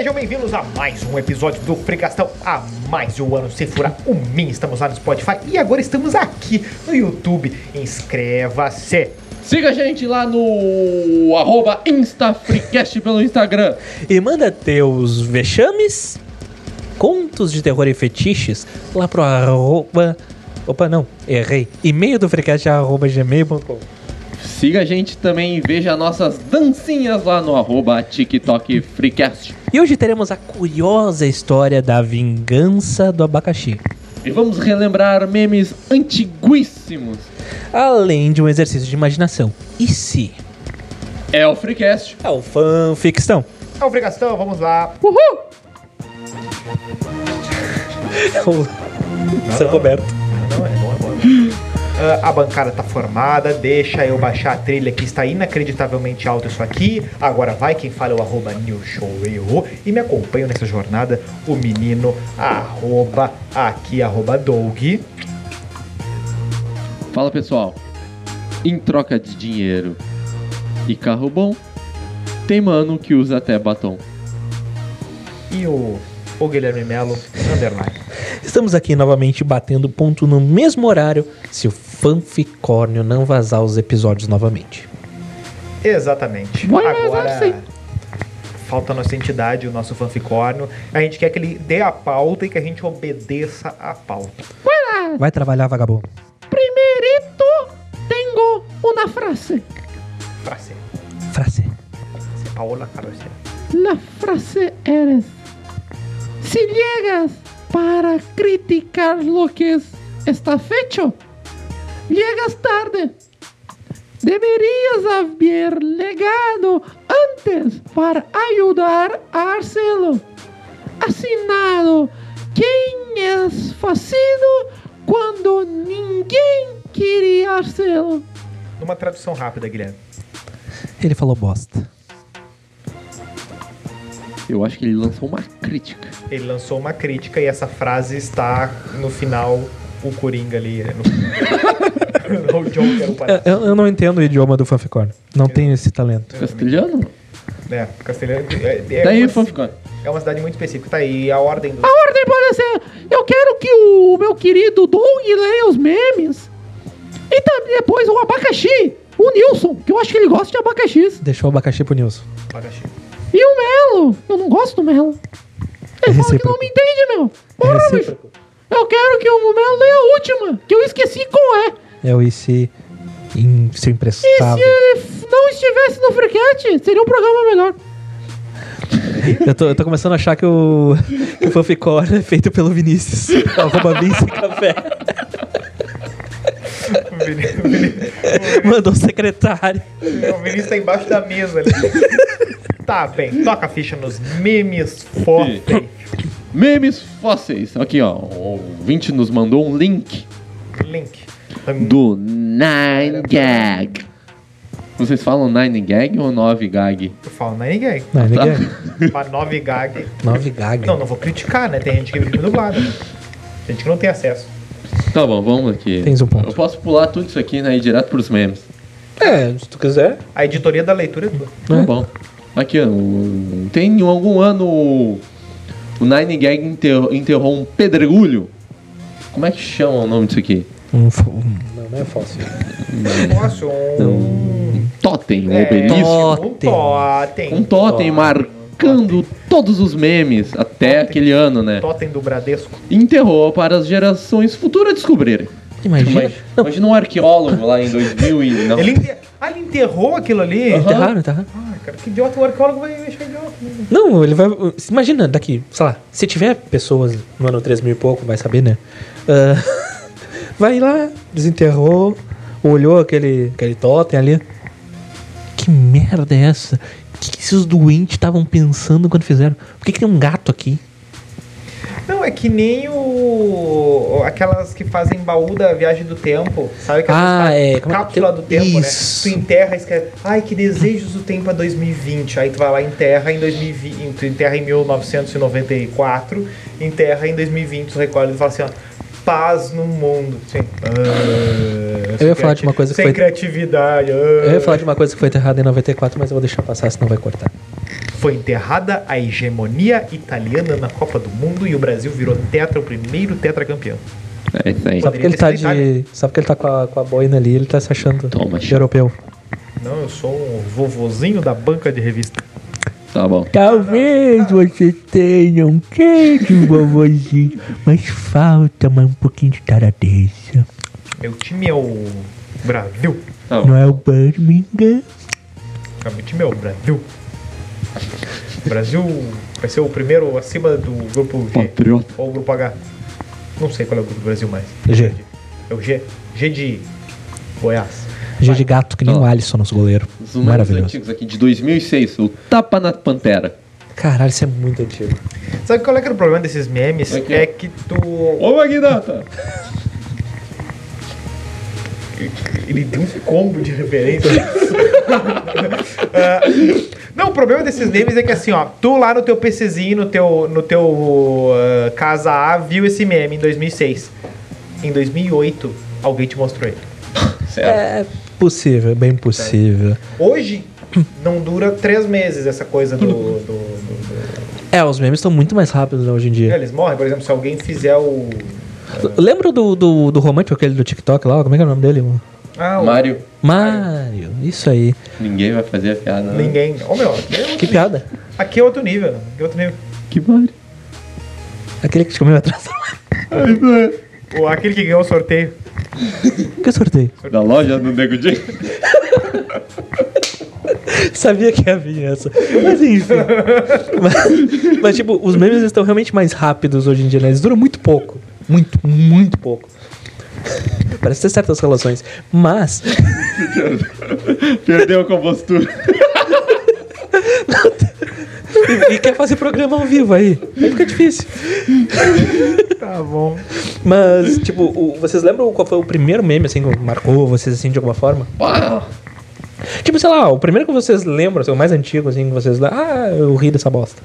Sejam bem-vindos a mais um episódio do Fricastão. Há mais de um ano sem furar o Min. Estamos lá no Spotify e agora estamos aqui no YouTube. Inscreva-se. Siga a gente lá no arroba InstaFreecast pelo Instagram. E manda teus vexames, contos de terror e fetiches lá pro arroba... Opa, não, errei. E-mail do freecast é arroba gmail.com Siga a gente também e veja nossas dancinhas lá no arroba TikTok Freecast. E hoje teremos a curiosa história da vingança do abacaxi. E vamos relembrar memes antiguíssimos. Além de um exercício de imaginação. E se? É o Freecast. É o fanficção. É o Fricastão, vamos lá. Uhul! É o São Roberto. Não, é bom, é bom. Ah, a bancada tá formada, deixa eu baixar a trilha que está inacreditavelmente alto isso aqui. Agora vai quem fala é o arroba newshoweu e me acompanha nessa jornada o menino arroba aqui arroba Doug. Fala pessoal. Em troca de dinheiro e carro bom, tem mano que usa até batom. e o, o Guilherme Melo underline. Estamos aqui novamente batendo ponto no mesmo horário se o fanficórnio não vazar os episódios novamente. Exatamente. Vai vazar, sim. Agora falta a nossa entidade, o nosso fanficórnio. A gente quer que ele dê a pauta e que a gente obedeça a pauta. Vai trabalhar, vagabundo. Primerito tengo una frase. Frase. Frase. Paola Carosella. La frase eres. Si llegas para criticar lo que es- está fecho, llegas tarde. Deberías haber legado antes para ayudar a hacerlo. Assinado. Quem es facido quando ninguém queria hacerlo? Numa tradução rápida, Guilherme. Ele falou bosta. Eu acho que ele lançou uma crítica. Ele lançou uma crítica e essa frase está no final, o Coringa ali. né, No, o Joker, o palhaço. Eu, eu não entendo o idioma do fanficórnio. Não tenho esse talento. Castelhano? É, Castelhano. É, é, Daí, uma, fanficando. é uma cidade muito específica. Tá aí a ordem do. A ordem pode ser: eu quero que o meu querido Doug leia os memes. E também depois o abacaxi, o Nilson, que eu acho que ele gosta de abacaxis. Deixou o abacaxi pro Nilson. Abacaxi. E o Melo, eu não gosto do Melo. Ele fala que não me entende, meu. É Porra, bicho. recíproco. Eu quero que o Melo leia a última, que eu esqueci qual é. É o IC em seu E emprestável. se ele não estivesse no Freecast, seria um programa melhor. Eu tô, eu tô começando a achar que o, que o é feito pelo Vinícius. Arroba Vinci Café. O Mandou o secretário. o Vinícius tá embaixo da mesa ali. Tá bem, toca a ficha nos memes fósseis. Memes fósseis. Aqui, ó. O ouvinte nos mandou um link Link. Do Nine Gag. Vocês falam Nine Gag ou 9 Gag? Eu falo Nine Gag. Não, ninguém. Pra 9 gag. 9 gaga. Não, não vou criticar, né? Tem gente que vive dublado. Tem gente que não tem acesso. Tá bom, vamos aqui. Tens um ponto. Eu posso pular tudo isso aqui né, e ir direto pros memes. É, se tu quiser. A editoria da leitura é tua. Tá bom. Aqui, ó. Tem em algum ano o o Nine Gag enterrou, enterrou um pedregulho. Como é que chama o nome disso aqui? Um, um- não, não é fóssil. Nossa, um. Um totem, um É, obelisco. Um totem. Um totem marcando todos os memes até Totem. aquele ano, né? Totem do Bradesco. Enterrou para as gerações futuras descobrirem. Imagina. Imagina, imagina um arqueólogo lá em 2000 e... Não. Ele enter... Ah, ele enterrou aquilo ali? Raro, tá raro. Ah, cara, que idiota. O arqueólogo vai mexer idiota. né? Não, ele vai. Imagina daqui, sei lá, se tiver pessoas no ano 3000 e pouco, vai saber, né? Ah, vai lá, desenterrou, olhou aquele, aquele totem ali. Que merda é essa? O que, que esses doentes estavam pensando quando fizeram? Por que, que tem um gato aqui? Não, é que nem o. Aquelas que fazem baú da viagem do tempo. Sabe aquelas Ah, é, é que cápsula tem- do tempo, Isso. né? Tu enterra e escreve. Ai, que desejos do tempo a 2020. Aí tu vai lá e enterra em 2020. Tu enterra em 1994, enterra em 2020, tu recolhe e fala assim, ó. Paz no mundo. Assim, ah, sem Eu ia falar de uma coisa que Sem foi- criatividade. ah. Eu ia falar de uma coisa que foi enterrada em 94, mas eu vou deixar passar, senão vai cortar. Foi enterrada a hegemonia italiana na Copa do Mundo e o Brasil virou tetra, o primeiro tetracampeão. É isso aí. Só porque ele tá de. Só porque ele tá com a, com a boina ali, ele tá se achando Toma, de europeu. Não, eu sou um vovozinho da banca de revista. Tá bom. Talvez você tenha um queijo, vovozinho, mas falta mais um pouquinho de taradeza. Meu time é o Brasil. Tá bom. Não é o Birmingham? Meu time é o Brasil. O Brasil vai ser o primeiro acima do grupo G. Patriota. Ou o grupo H. Não sei qual é o grupo do Brasil mais. G. É o G. G de Goiás. G de gato, que nem o Alisson, nosso goleiro. Os Maravilhoso. antigos aqui, de 2006. O Tapa na Pantera. Caralho, isso é muito antigo. Sabe qual é que era o problema desses memes? É que- É que tu. Ô, Magnata! Ele deu um combo de referência. Ah, não, o problema desses memes é que assim, ó, tu lá no teu PCzinho, no teu, no teu ah, Casa A, viu esse meme em 2006. Em 2008, alguém te mostrou ele. Certo. É possível, bem possível. Hoje, não dura três meses essa coisa do. do- do- do- É, os memes estão muito mais rápidos né, hoje em dia. Eles morrem, por exemplo, se alguém fizer o. Lembra do, do, do romântico, aquele do TikTok lá? Como é que é o nome dele? Ah, o- Mário, Mário, isso aí. ninguém vai fazer a piada. né? Ninguém. Ô meu, aqui é, Que piada. aqui é outro nível. Aqui é outro nível. Que Mário? Aquele que te comeu atrás. Aquele que ganhou o sorteio. que sorteio? Da loja do Nego Di. Sabia que ia vir essa. Mas enfim. mas, mas, tipo, os memes estão realmente mais rápidos hoje em dia, né? Eles duram muito pouco. Muito, muito pouco. Parece ter certas relações. Mas. Perdeu a compostura. E, e quer fazer programa ao vivo aí. Aí fica difícil. Tá bom. Mas, tipo, o- vocês lembram qual foi o primeiro meme, assim, que marcou vocês, assim, de alguma forma? Tipo, sei lá, o primeiro que vocês lembram, assim, o mais antigo, assim, que vocês... Ah, eu ri dessa bosta.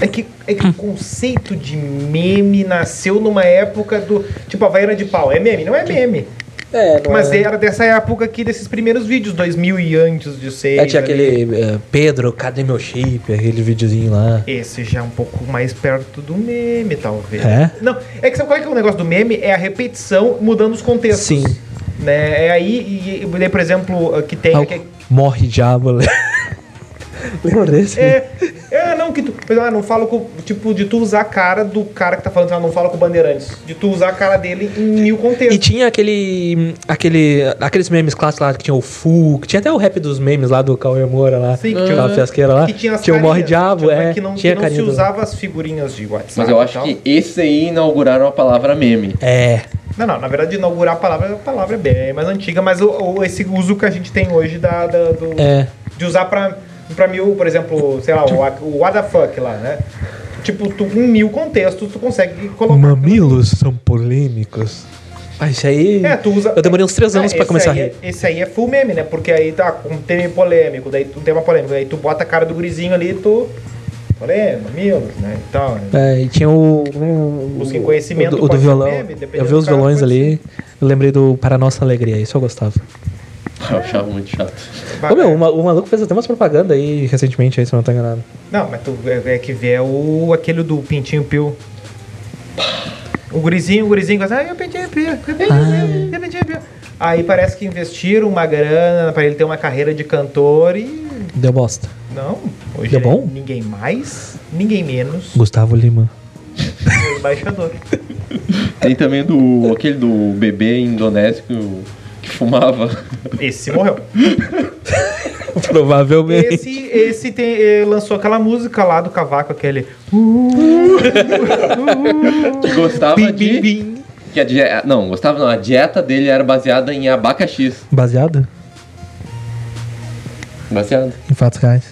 É que, é que o conceito de meme nasceu numa época do. Tipo, a Havaiana de pau. É meme? Não é meme. É, Mas era dessa época aqui, desses primeiros vídeos, 2000 e antes de ser. É, tinha aquele eh, Pedro, cadê meu chip? Aquele videozinho lá. Esse já é um pouco mais perto do meme, talvez. É? Não, é que sabe qual é que é o negócio do meme? É a repetição mudando os contextos. Sim. Né? É aí, e, e por exemplo, que tem. Ah, que- Morre diabo. Lembra desse? é, é, não, que tu. Ah, não falo com. Tipo, de tu usar a cara do cara que tá falando, ah, não fala com o Bandeirantes. De tu usar a cara dele em mil contextos. E tinha aquele. aquele. aqueles memes clássicos lá que tinha o Fu, que tinha até o rap dos memes lá do Cauê Moura lá. Sim, que tinha- aquela fiasqueira lá. Que tinha, as tinha o Morre Diabo, tinha- é. Que não, tinha que não se usava as figurinhas de WhatsApp. Mas eu acho que esse aí inauguraram a palavra meme. É. Não, não, na verdade, inaugurar a palavra, a palavra é bem mais antiga, mas o, o- esse uso que a gente tem hoje da, da- do, É. de usar pra, pra mil, por exemplo, sei lá, o, o what the fuck lá, né? Tipo, tu, em mil contextos tu consegue colocar. Mamilos são polêmicos. Ah, isso aí. É, tu usa. Eu demorei uns três anos É, pra começar a aí rir. é- Esse aí é full meme, né? Porque aí tá com um tema polêmico, daí tu- um tema polêmico, daí tu bota a cara do gurizinho ali e tu. Polêmico, mamilos, né? Então. É, e tinha o. o Busquem conhecimento, O do, o do violão. meme, eu vi os violões ali. Eu lembrei do Para Nossa Alegria, isso eu gostava. Eu achava muito chato. Ô meu, o, ma- o maluco fez até umas propagandas aí recentemente, aí, se eu não tô enganado. Não, mas tu é, é que vê o, aquele do Pintinho Pio. O gurizinho, o gurizinho gosta, ah, eu Pintinho Pio, eu Pintinho Pio, eu Pintinho Pio. Aí parece que investiram uma grana pra ele ter uma carreira de cantor e. Deu bosta. Não, hoje Deu é bom? ninguém mais, ninguém menos Gustavo Lima. o embaixador. Tem também do aquele do bebê indonésio que fumava. Esse morreu. Provavelmente. Esse, esse tem, eh, lançou aquela música lá do cavaco, aquele. Que gostava Bim, de. bim, bim. Que a die- Não, gostava não. A dieta dele era baseada em abacaxis. Baseado Baseado. em fatos reais.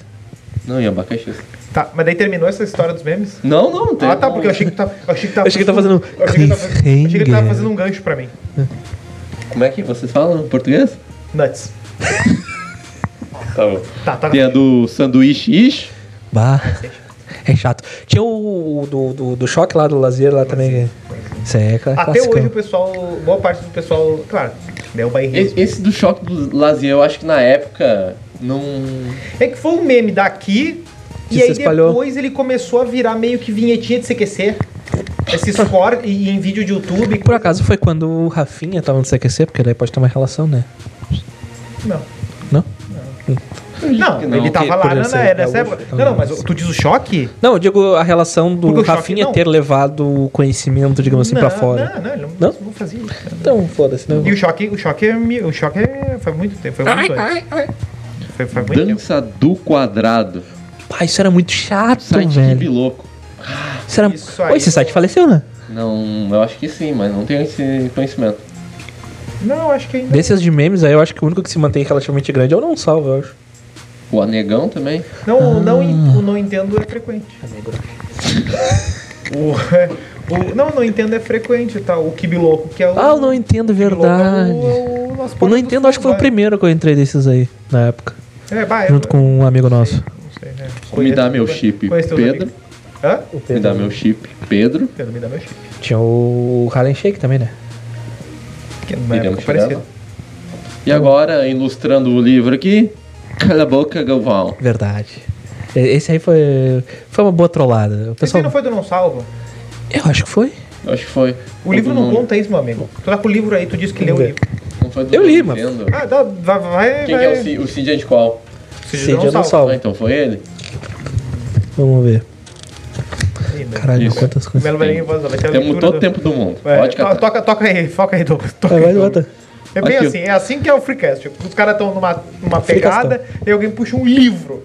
Não, em abacaxis. Tá, mas daí terminou essa história dos memes? Não, não, tem. Ah, tá, porque eu achei que tava. Eu achei que tava, Eu achei que tava fazendo eu achei que tava, eu achei que ele tava cliffhanger. fazendo um gancho pra mim. Como é que vocês falam em português? Nuts. Tá bom. Tá, tá. Tem a do sanduíche ish. Bah. É chato. Tinha o, o do, do, do choque lá do Lazier lá também. Isso é cla- Até hoje o pessoal, boa parte do pessoal, claro, né, o bairrismo. Esse, esse do choque do lazer, eu acho que na época Não. É que foi um meme daqui Que e aí espalhou. depois ele começou a virar meio que vinhetinha de CQC. Esses cortes e em vídeo de YouTube. Por acaso foi quando o Rafinha tava no CQC, porque daí pode ter uma relação, né? Não. Não? Não, que não, ele tava que lá na, ser nessa época. Não, não, mas tu diz o choque? Não, eu digo a relação do choque Rafinha não. ter levado o conhecimento, digamos assim, não, pra fora. Não, não, ele não, Não? não fazia isso. cara. Então, foda-se, né? E o choque, o choque, é o choque é, foi muito tempo, foi muito antes. Foi, foi muito tempo. Dança do quadrado. Pai, isso era muito chato, Site velho. Kibiloco. Isso Isso aí Ô, esse site faleceu, né? Não, eu acho que sim, mas não tenho esse conhecimento. Não, acho que ainda. Desses de memes aí, eu acho que o único que se mantém relativamente grande é o Não Salvo, eu acho. O Anegão também. Não, o Ah. não, en- o não entendo é frequente. O, o, não, não entendo é frequente, tá? O Kibiloco, que é o. Ah, eu não entendo, é verdade. o- o nosso Eu Porta não do entendo, acho que foi o primeiro que eu entrei desses aí, na época. É, vai, Junto eu- com um amigo nosso. sei, não sei, né? Me dá meu chip, conheço teus Pedro. Hã? Me dá meu chip, Pedro. Pedro, me dá meu chip. Tinha o Harlem Shake também, né? Que chegar parecida. lá. E agora, ilustrando o livro aqui, Cala a boca, Galvão. Verdade. Esse aí foi, foi uma boa trollada. O Esse pessoal, aí não foi do Não Salvo? Eu acho que foi. Eu acho que foi. O livro Todo não mundo. conta isso, meu amigo. Tu tá com o livro aí, tu disse que leu o livro. Não foi do Eu li, vendo. Ah, dá, vai, vai. Quem vai. que é o Cid? O Cid é de qual? Cid Cid eu não Ah, salvo. então foi ele? Vamos ver. Meu. Caralho, Isso. quantas O coisas. Melo vai ter a Temos todo o do- tempo do mundo. É, Pode catar. toca, toca aí, foca aí, Douglas. Toca É, aí, vai, Douglas. bota. É bem Aqui, assim, é assim que é o Freecast. Tipo, Os caras estão numa, numa pegada e alguém puxa um livro.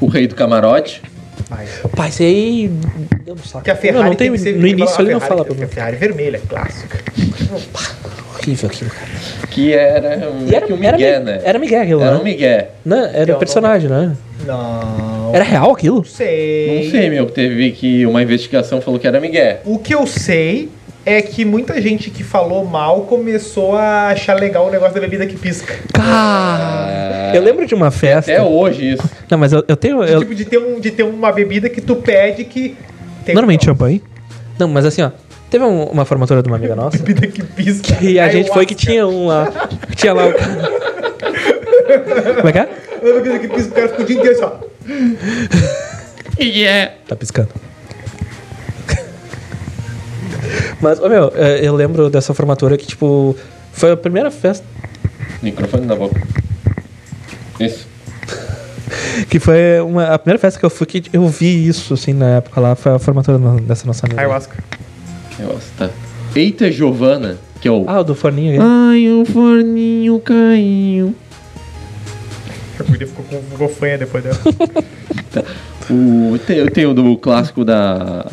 O rei do camarote. Ai, Pai, esse aí. Deu um saco. que a Ferrari não, não tem, que ser- no tem que início ele a não fala pra A mim. Ferrari vermelha, clássica. Horrível aquilo, cara. Que era, E era, que o era, Miguel, Mi- né? era Miguel aquilo, Era né? um Miguel. Não, era Eu personagem, né? Não. Era real aquilo? Não sei. Não sei, meu. Teve que uma investigação falou que era Miguel. O que eu sei é que muita gente que falou mal começou a achar legal o negócio da bebida que pisca. Cara, eu lembro de uma festa. Até hoje isso. Não, mas eu, eu tenho. eu- Tipo, de ter, um, de ter uma bebida que tu pede que. Tem Normalmente champanhe. Não, mas assim, ó. Teve um- uma formatura de uma amiga nossa. Bebida que pisca. E a gente foi que Ayahuasca. tinha um lá. Tinha lá o. Como é que é? Uma bebida que pisca, o cara ficou o dia inteiro assim, ó. Tá piscando. Mas, ô meu, é, eu lembro dessa formatura que, tipo, foi a primeira festa. Microfone na boca. Isso. Que foi uma, a primeira festa que eu fui que eu vi isso, assim, na época lá. Foi a formatura no- dessa nossa amiga. Ayahuasca. Negócio, tá. Eita, Giovana, que é o. Ah, o do forninho aí. Ai, o forninho caiu. A guria ficou com ficou fanha depois dela. O, tem, eu tenho do clássico da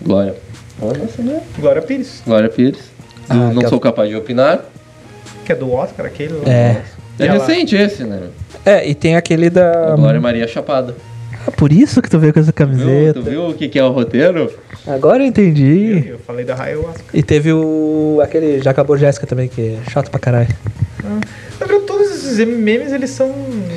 Glória. Ah, né? Glória Pires, Glória Pires. Do Ah, não aquela- sou capaz de opinar. que é do Oscar, aquele lá. É. É ela- recente esse, né? É, e tem aquele da. Glória Maria Chapada. Ah, por isso que tu veio com essa Viu? camiseta. Tu viu o que, que é o roteiro? Agora eu entendi. Eu falei da Ayahuasca. E teve o. aquele Já Acabou Jéssica também, que é chato pra caralho. Na verdade, todos esses memes, eles são...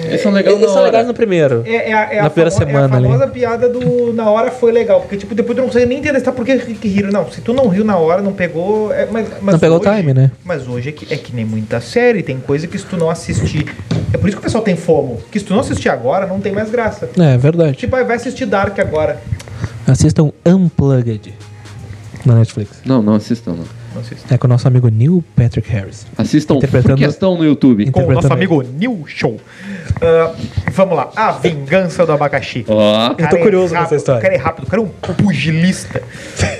Eles são legais Eles na são hora. legais no primeiro. É, é, a- é Na a primeira famo- semana é a ali. famosa piada do na hora foi legal. Porque, tipo, depois tu não consegue nem entender tá, por que, que riram. Não, se tu não riu na hora, não pegou. é, mas, mas Não pegou o time, né? Mas hoje é que, é que nem muita série. Tem coisa que se tu não assistir. É por isso que o pessoal tem fomo. Que se tu não assistir agora, não tem mais graça. É, verdade. Tipo, aí vai assistir Dark agora. Assistam Unplugged na Netflix. Não, não assistam, não. É com o nosso amigo Neil Patrick Harris. Assistam Interpretando- questão no YouTube. Com o nosso amigo New Show. Ah, vamos lá. A vingança do abacaxi. Ó, Eu tô é curioso nessa rápido, história. O cara é rápido, o cara é um pugilista.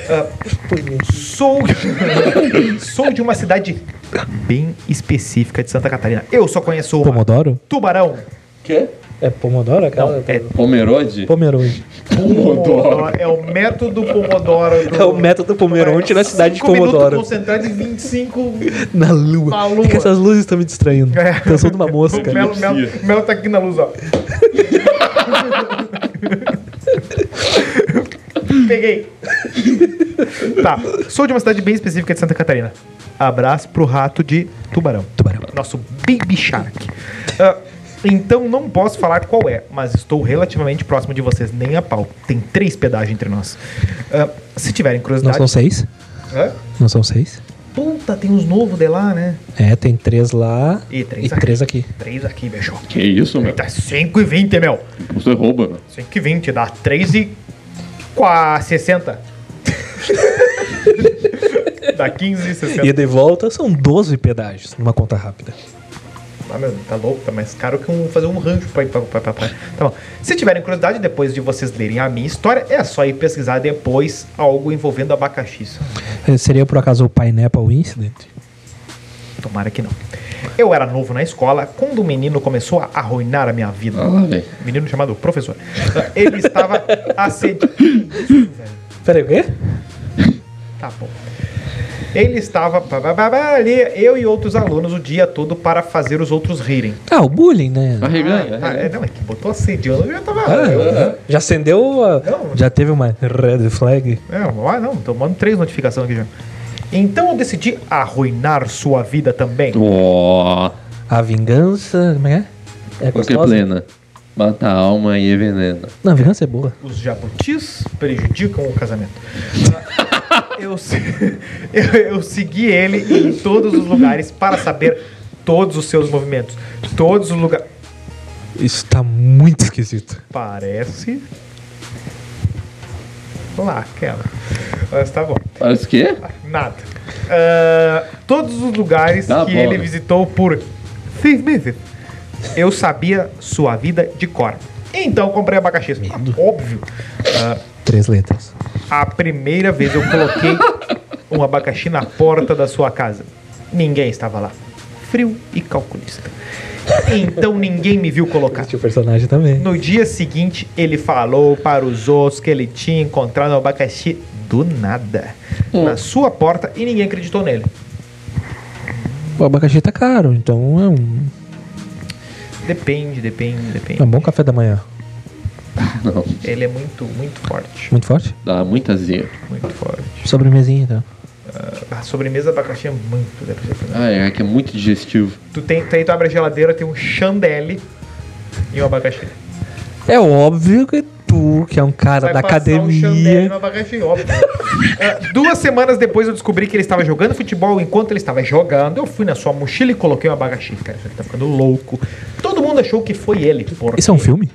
Ah, sou, sou de uma cidade bem específica de Santa Catarina. Eu só conheço uma. Pomodoro? Tubarão. Quê? É Pomodoro aquela? Não, é Pomerode? Pomerode. Pomodoro. É o método Pomodoro. Do... É o método Pomerode na cidade de Pomodoro. concentrado e 25... Na lua. Na lua. É que essas luzes estão me distraindo. É. Eu sou de uma O mosca. Melo, Melo, Melo tá aqui na luz, ó. Peguei. Tá. Sou de uma cidade bem específica de Santa Catarina. Abraço pro rato de tubarão. Tubarão. Nosso Baby Shark. Ah, então não posso falar qual é, mas estou relativamente próximo de vocês, nem a pau. Tem três pedágios entre nós. Ah, se tiverem Não curiosidade. são seis? Hã? Não são seis? Puta, tem uns novos de lá, né? É, tem três lá E três e aqui. três aqui. Três aqui, bicho. Que isso, meu? Tá 5,20, meu. Você rouba, meu. 5,20 dá 3 e... Qua- 60. dá 15 e 60. E de volta são 12 pedágios numa conta rápida. Ah, meu, tá louco, tá mais caro que um, fazer um rancho pra ir pra, pra, pra, pra. Tá bom. Se tiverem curiosidade, depois de vocês lerem a minha história, é só ir pesquisar depois algo envolvendo abacaxi. Eh, Seria por acaso o Pineapple Incident? Tomara que não. Eu era novo na escola quando o menino começou a arruinar a minha vida. Ah. Menino chamado professor. Ele estava assediando. Peraí, o quê? Tá bom. Ele estava ali, eu e outros alunos, o dia todo para fazer os outros rirem. Ah, o bullying, né? Arreganha, Ah, é, não, é que botou assediando, eu já tava. Ah, eu- Já acendeu a... Não. Já teve uma red flag? É, ah, não, tô mandando três notificações aqui já. Então eu decidi arruinar sua vida também. Ó, A vingança... Como é? que É É qual que gostosa? plena? Mata a alma e envenena. Não, a vingança é boa. Os jabutis prejudicam o casamento. eu, eu, eu segui ele em todos os lugares para saber todos os seus movimentos. Todos os lugares. Isso tá muito esquisito. Parece. Lá, aquela. Mas tá bom. Parece que? Nada. Ah, todos os lugares Tá que bom, ele né? visitou por seis meses, eu sabia sua vida de cor. Então comprei abacaxi. Óbvio. Ah, Três letras. A primeira vez eu coloquei um abacaxi na porta da sua casa. Ninguém estava lá. Frio e calculista. Então ninguém me viu colocar. Tinha o personagem também. No dia seguinte, ele falou para os outros que ele tinha encontrado um abacaxi do nada na sua porta e ninguém acreditou nele. O abacaxi tá caro, então é um, Depende, depende, depende. é um bom café da manhã. Não. Ele é muito, muito forte. Muito forte? Dá muita azia. Muito forte. Sobremesinha, então. A sobremesa abacaxi é muito deve ser também. Ah, é que é muito digestivo. Tu tem, tu, aí tu abre a geladeira, tem um chandelle e um abacaxi. É óbvio que tu, que é um cara Vai da passar um academia. no abacaxi, óbvio. É, duas semanas depois eu descobri que ele estava jogando futebol. Enquanto ele estava jogando, eu fui na sua mochila e coloquei um abacaxi. Cara, isso aqui tá ficando louco. Todo mundo achou que foi ele. porque- Isso é um filme?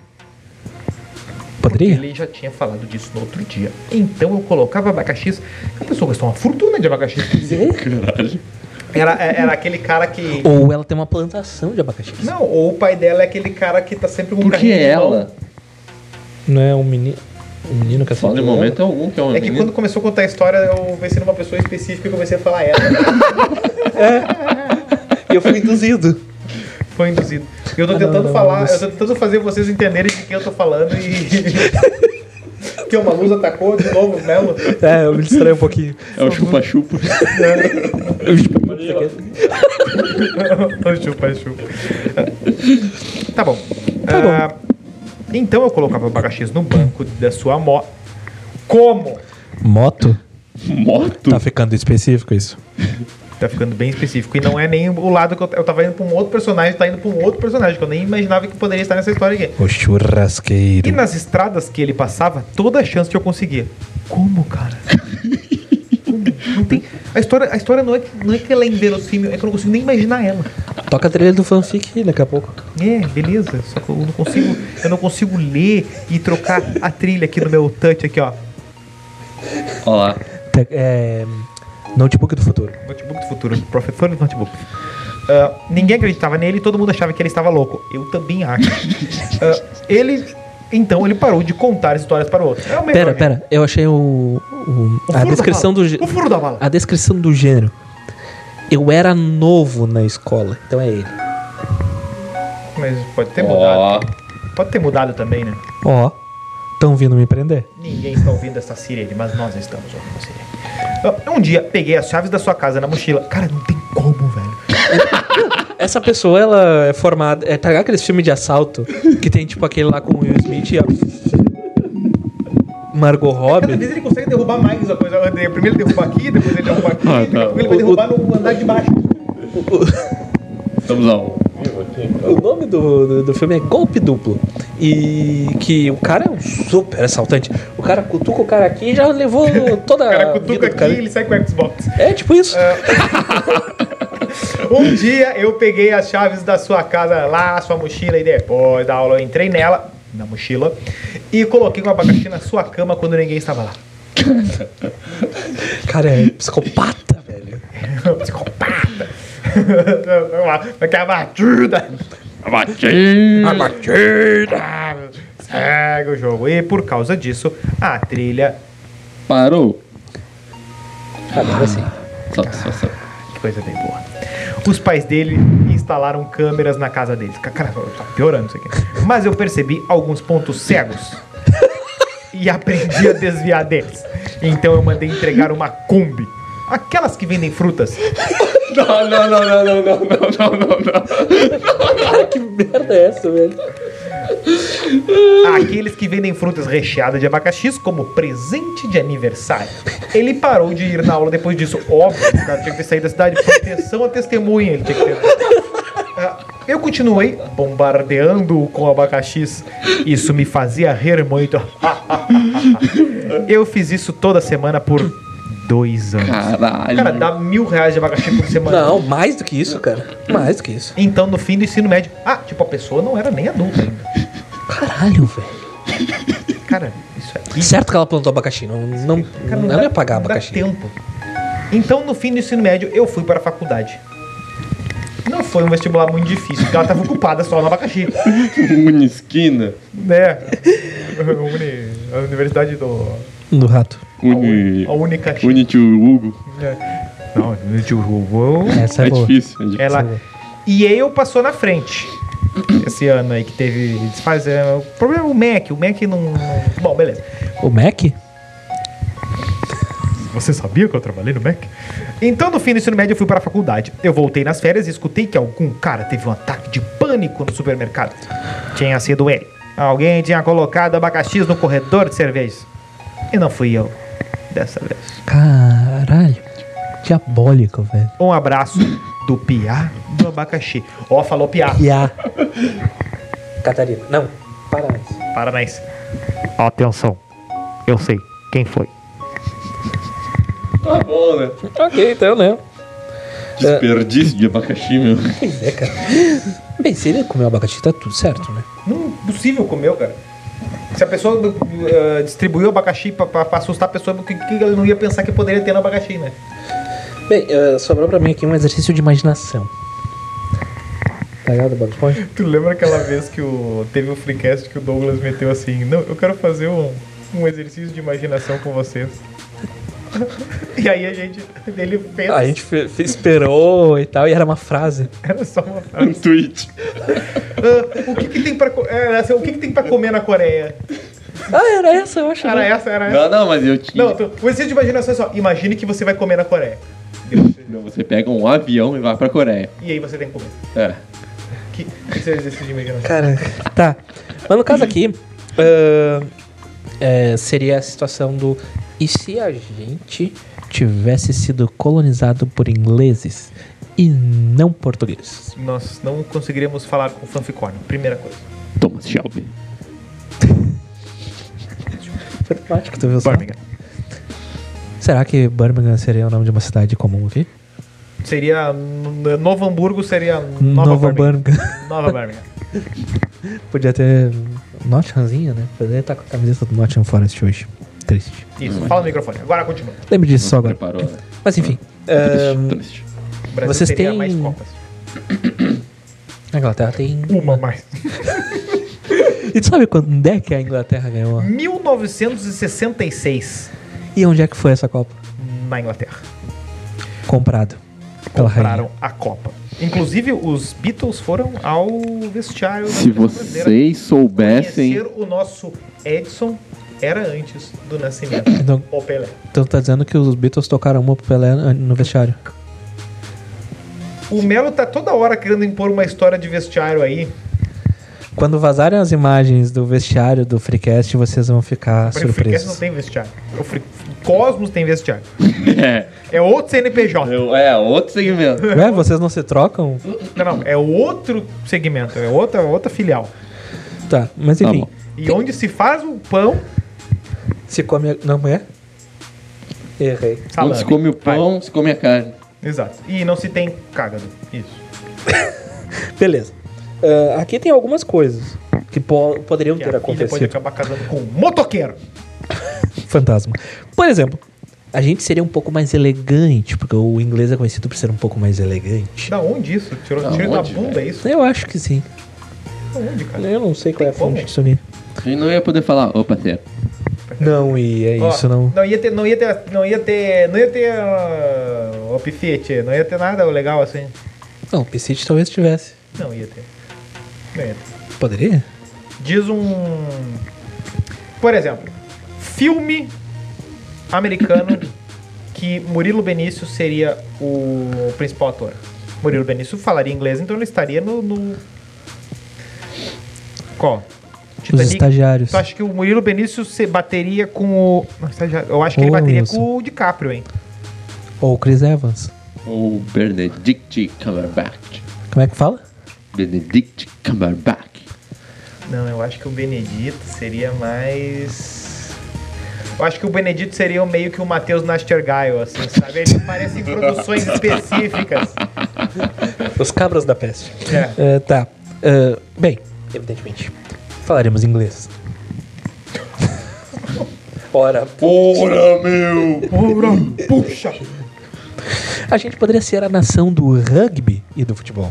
Porque Poderia? ele já tinha falado disso no outro dia. Então eu colocava abacaxis. A pessoa gastou uma fortuna de abacaxi. Caralho. Era, é- era aquele cara que. Ou ela tem uma plantação de abacaxi. Não, ou o pai dela é aquele cara que tá sempre com um Por que ela? Não é um menino. Um menino que Só de momento é algum que é um É que quando começou a contar a história, eu pensei numa pessoa específica e comecei a falar ela. E eu fui induzido. Foi induzido. Eu tô tentando não, não, falar, eu tô tentando fazer vocês entenderem de quem eu tô falando e. que uma luz atacou de novo o Melo. É, eu me distraí um pouquinho. É o chupa-chupa. chupa, chupa. Tá bom. Tá bom. Ah, Então eu colocava abacaxis no banco da sua moto. Como? Moto? Moto? Tá ficando específico isso. Tá ficando bem específico. E não é nem o lado que eu, eu tava indo pra um outro personagem, tá indo pra um outro personagem, que eu nem imaginava que poderia estar nessa história aqui. O churrasqueiro. E nas estradas que ele passava, toda a chance que eu conseguia. Como, cara? Como? Não tem. A história, a história não, é, que- não é que ela é inverossímil, é que eu não consigo nem imaginar ela. Toca a trilha do fanfic daqui a pouco. É, beleza. Só que eu não consigo. Eu não consigo ler e trocar a trilha aqui no meu touch aqui, ó. Olha lá. Te- É. Notebook do futuro. Notebook do futuro, professor do notebook. Ah, ninguém acreditava nele e todo mundo achava que ele estava louco. Eu também acho. Ah, ele. Então ele parou de contar histórias para o outro. É o melhor Pera, pera, eu achei o. o- O a descrição do. O furo da bala. A descrição do gênero. Eu era novo na escola, então é ele. Mas pode ter Ó. mudado. Pode ter mudado também, né? Ó, tão vindo me prender. Ninguém está ouvindo essa sirene, mas nós estamos ouvindo a sirene. Ah, Um dia, peguei as chaves da sua casa na mochila. Cara, não tem como, velho. Essa pessoa, ela é formada. É, tá ligado aqueles filmes de assalto que tem tipo aquele lá com o Will Smith e a. Margot Cada Robbie? vez ele consegue derrubar mais a coisa. Primeiro ele derruba aqui, depois ele derruba aqui, Ah, tá. ele vai derrubar no andar de baixo. Estamos ao O nome do, do, do filme é Golpe Duplo. E que o cara é um super assaltante. O cara cutuca o cara aqui e já levou toda O cara a cutuca aqui e ele sai com o Xbox. É tipo isso. Um dia eu peguei as chaves da sua casa lá, sua mochila, e depois da aula eu entrei nela, na mochila, e coloquei um abacaxi na sua cama quando ninguém estava lá. cara é psicopata, velho. Psicopata! Vai que é a batida! Batida! A batida! Segue o jogo. E por causa disso, a trilha. Parou. Agora sim. Satisfação. Que coisa bem boa. Os pais dele instalaram câmeras na casa deles. Cara, tá piorando isso aqui. Mas eu percebi alguns pontos cegos. e aprendi a desviar deles. Então eu mandei entregar uma Kombi. Aquelas que vendem frutas. Não, não, não, não, não, não, não, não, não, não. Cara, que merda é essa, velho? Aqueles que vendem frutas recheadas de abacaxis como presente de aniversário. Ele parou de ir na aula depois disso. Óbvio, o cara tinha que ter saído da cidade. Proteção à testemunha. Ele tinha que ter. Ah, Eu continuei bombardeando-o com abacaxis. Isso me fazia rir muito. Eu fiz isso toda semana por dois anos. Caralho. Cara, dá mil reais de abacaxi por semana. Não, mais do que isso, cara. Mais do que isso. Então, no fim do ensino médio. Ah, tipo, a pessoa não era nem adulta ainda. Caralho, velho. Cara, isso é. Certo que ela plantou abacaxi. Não, não, Cara, ela dá- ia pagar não dá abacaxi. tempo. Então, no fim do ensino médio, eu fui para a faculdade. Não foi um vestibular muito difícil, porque ela estava ocupada só no abacaxi. Unisquina. Né? Uni- a universidade do. Do rato. Uni... A única. Unitio Hugo. Não, tio Hugo. Essa é, É boa. difícil, é difícil. Ela. E Yale passou na frente. Esse ano aí que teve. Desfaz, é, o problema é o Mac. O Mac não. não- Bom, beleza. O Mac? Você sabia que eu trabalhei no Mac? Então, no fim do ensino médio, eu fui para a faculdade. Eu voltei nas férias e escutei que algum cara teve um ataque de pânico no supermercado. Tinha sido ele. Alguém tinha colocado abacaxis no corredor de cervejas. E não fui eu. Dessa vez. Caralho. Diabólico, velho. Um abraço do Piá do abacaxi. Ó, falou Piá. Piá. Catarina. Não. Paranaense. Paranaense. Atenção. Eu sei quem foi. Tá bom, né? Ok, então, né? Desperdício de abacaxi, meu. Pois é, cara. Bem, se ele comeu abacaxi, tá tudo certo, né? Não possível comeu, cara. Se a pessoa eh, distribuiu abacaxi pra assustar a pessoa, o que, que ele não ia pensar que poderia ter no abacaxi, né? Bem, eh, sobrou pra mim aqui um exercício de imaginação. Tá ligado, Bob Esponja? Tu lembra aquela vez que o, teve um freecast que o Douglas meteu assim, não, eu quero fazer um, um exercício de imaginação com vocês. e aí a gente, ele fez, A gente fe- fe- esperou e tal, e era uma frase. era só uma Um frase. tweet. Ah, o que que tem pra, era essa, o que que tem pra comer na Coreia? Ah, era essa, eu acho. Era né? essa, era essa. Não, não, mas eu tinha. Não, tu, o exercício de imaginação é só, imagine que você vai comer na Coreia. Não, você pega um avião e vai pra Coreia. E aí você tem que comer. É. Que, esse é o exercício de imaginação. Cara, tá. Mas no caso aqui, ah, é, seria a situação do. E se a gente tivesse sido colonizado por ingleses e não portugueses? Nós não conseguiríamos falar com o fanficórnio, primeira coisa. Thomas Shelby. Foi prático, tu viu só? Birmingham. Será que Birmingham seria o nome de uma cidade comum aqui? Seria. Novo Hamburgo seria Nova, Nova Birmingham. Birmingham. Nova Birmingham. Podia ter Nottinghamzinha, né? Poderia estar com a camiseta do Nottingham Forest hoje. Triste. Isso, fala no microfone. Agora continua. Lembro disso só agora. Preparou, né? Mas enfim. Triste, ahn, triste. O Brasil Vocês teria têm- mais copas. a Inglaterra tem. Uma mais. E tu sabe quando é que a Inglaterra ganhou? 1966 E onde é que foi essa Copa? na Inglaterra. Comprado. Pela Compraram rainha. a Copa. Inclusive, os Beatles foram ao vestiário da Se vocês soubessem. Conhecer o nosso Edson era antes do nascimento. Então, O Pelé. então tá dizendo que os Beatles tocaram uma pro Pelé no vestiário. O Melo tá toda hora querendo impor uma história de vestiário aí. Quando vazarem as imagens do vestiário do Freecast, vocês vão ficar O Freecast não surpresos. tem vestiário. O Free- Cosmos tem vestiário. É, É outro CNPJ. eu- é outro segmento. Ué, vocês não se trocam? Não, não, é outro segmento, é outra, outra filial. Tá, mas Tá enfim. bom. E onde se faz o pão, se come. a- Não é? Errei. Onde salame. se come o pão, se come a carne. Exato. E não se tem cágado. Isso. Beleza. Ah, aqui tem algumas coisas que po- poderiam E ter a filha pode acontecido. acabar casando com um motoqueiro. Fantasma. Por exemplo, a gente seria um pouco mais elegante, porque o inglês é conhecido por ser um pouco mais elegante. Da onde isso? Tirou, Da tirou da onde, bunda velho? isso? Eu acho que sim. Da onde, cara? Eu não sei qual é a Tem fonte disso aqui. A gente não ia poder falar, ô parceiro. Não ia, Ó, isso não. Não ia ter, não ia ter, não ia ter, não ia ter uh, o pifete, não ia ter nada legal assim. Não, o Piscite talvez tivesse. Não ia ter. Não ia ter. Poderia? Diz um. Por exemplo, filme americano que Murilo Benício seria o principal ator. Murilo Benício falaria inglês, então ele estaria no. no... Qual? Os estagiários. Tu acha que o Murilo Benício se bateria com o. Eu acho que ele bateria Wilson. com o DiCaprio, hein? Ou o Chris Evans. O Benedict Cumberbatch. Como é que fala? Benedict Cumberbatch. Não, eu acho que o Benedito seria mais. Eu acho que o Benedito seria meio que o Matheus Nastergaio, assim, sabe? Ele aparece em produções específicas. Os cabras da peste. É. É, tá. É, bem, evidentemente, falaremos inglês. Ora, Ora, meu! Ora, puxa! a gente poderia ser a nação do rugby e do futebol.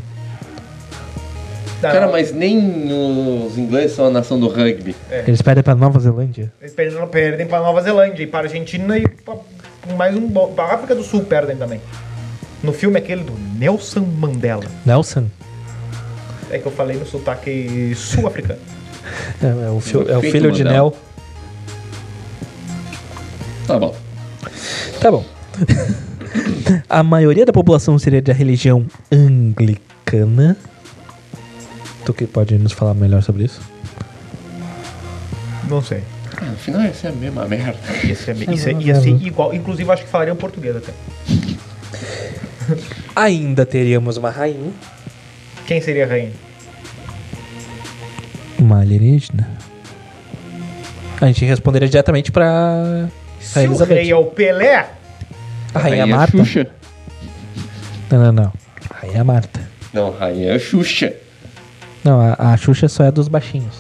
Não, Cara, mas nem os ingleses são a nação do rugby. Eles perdem pra Nova Zelândia. Eles perdem, perdem pra Nova Zelândia e para a Argentina e pra, mais um. Pra África do Sul perdem também. No filme aquele do Nelson Mandela. Nelson. É que eu falei no sotaque sul-africano. É, é o, fio- é o filho de. Nel. Tá bom. Tá bom. a maioria da população seria da religião anglicana. Tu que pode nos falar melhor sobre isso? Não sei. Ah, no final ia ser a mesma merda. Ia ser, isso ia ser igual. Inclusive, acho que falaria um português até. Ainda teríamos uma rainha. Quem seria a rainha? Uma alienígena. A gente responderia diretamente pra. Se A o rei é o Pelé, A rainha Rainha Marta. Xuxa. Não, não, não. A rainha Marta. Não, rainha Xuxa. Não, a, a Xuxa só é dos baixinhos.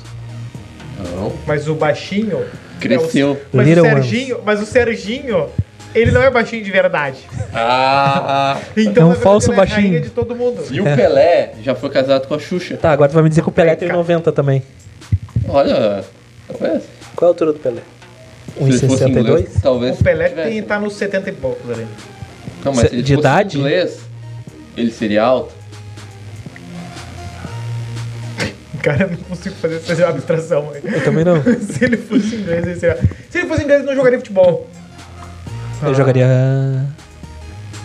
Não. mas o baixinho. Cresceu. é o- mas, o Serginho, mas o Serginho, ele não é baixinho de verdade. Ah! Então, É um na verdade, falso ele é baixinho. rainha de todo mundo. E o Pelé já foi casado com a Xuxa. Tá, agora tu vai me dizer que o Pelé tem Cara. 90 também. Olha, talvez. Qual é a altura do Pelé? Se ele fosse 1,62? inglês, talvez. O Pelé tem, tá nos 70 e poucos ali. Não, mas Se- ele de fosse idade? inglês, ele seria alto. Cara, eu não consigo fazer essa abstração. aí. Eu também não. Se ele fosse inglês, ele seria... Se ele fosse inglês, ele não jogaria futebol. Eu jogaria.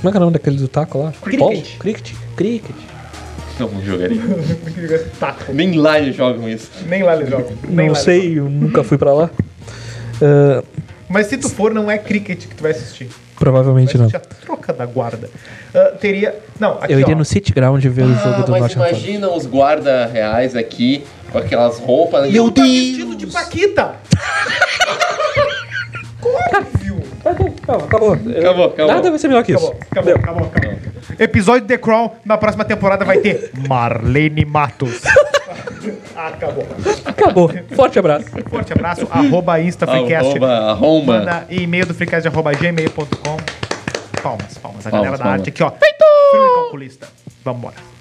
Como é que é o nome daquele do taco lá? Cricket. Polo? Cricket. Cricket. Não, não jogaria. Taco. Nem lá eles jogam isso. Nem lá eles jogam. Nem Não sei, eu nunca fui pra lá. Ah, Mas se tu for, não é cricket que tu vai assistir. provavelmente Vai não. assistir a troca da guarda. Ah, teria... Não, aqui, Eu iria ó. no City Ground ver o jogo Ah, do mas Nottingham Forest. imagina os guarda reais aqui com aquelas roupas. né? E eu tá vestido de Paquita. Óbvio. Acabou. Acabou, acabou. Nada vai ser melhor que isso. Acabou, acabou, acabou, acabou. Episódio The Crown, na próxima temporada vai ter Marlene Matos. acabou. Acabou. Forte abraço. Forte abraço, arroba InstaFreecast. Arroba, arromba. Manda e-mail do freecast, arroba gmail.com. Palmas, palmas. A galera da palmas. arte aqui, ó. Feito! Filme calculista. Vambora.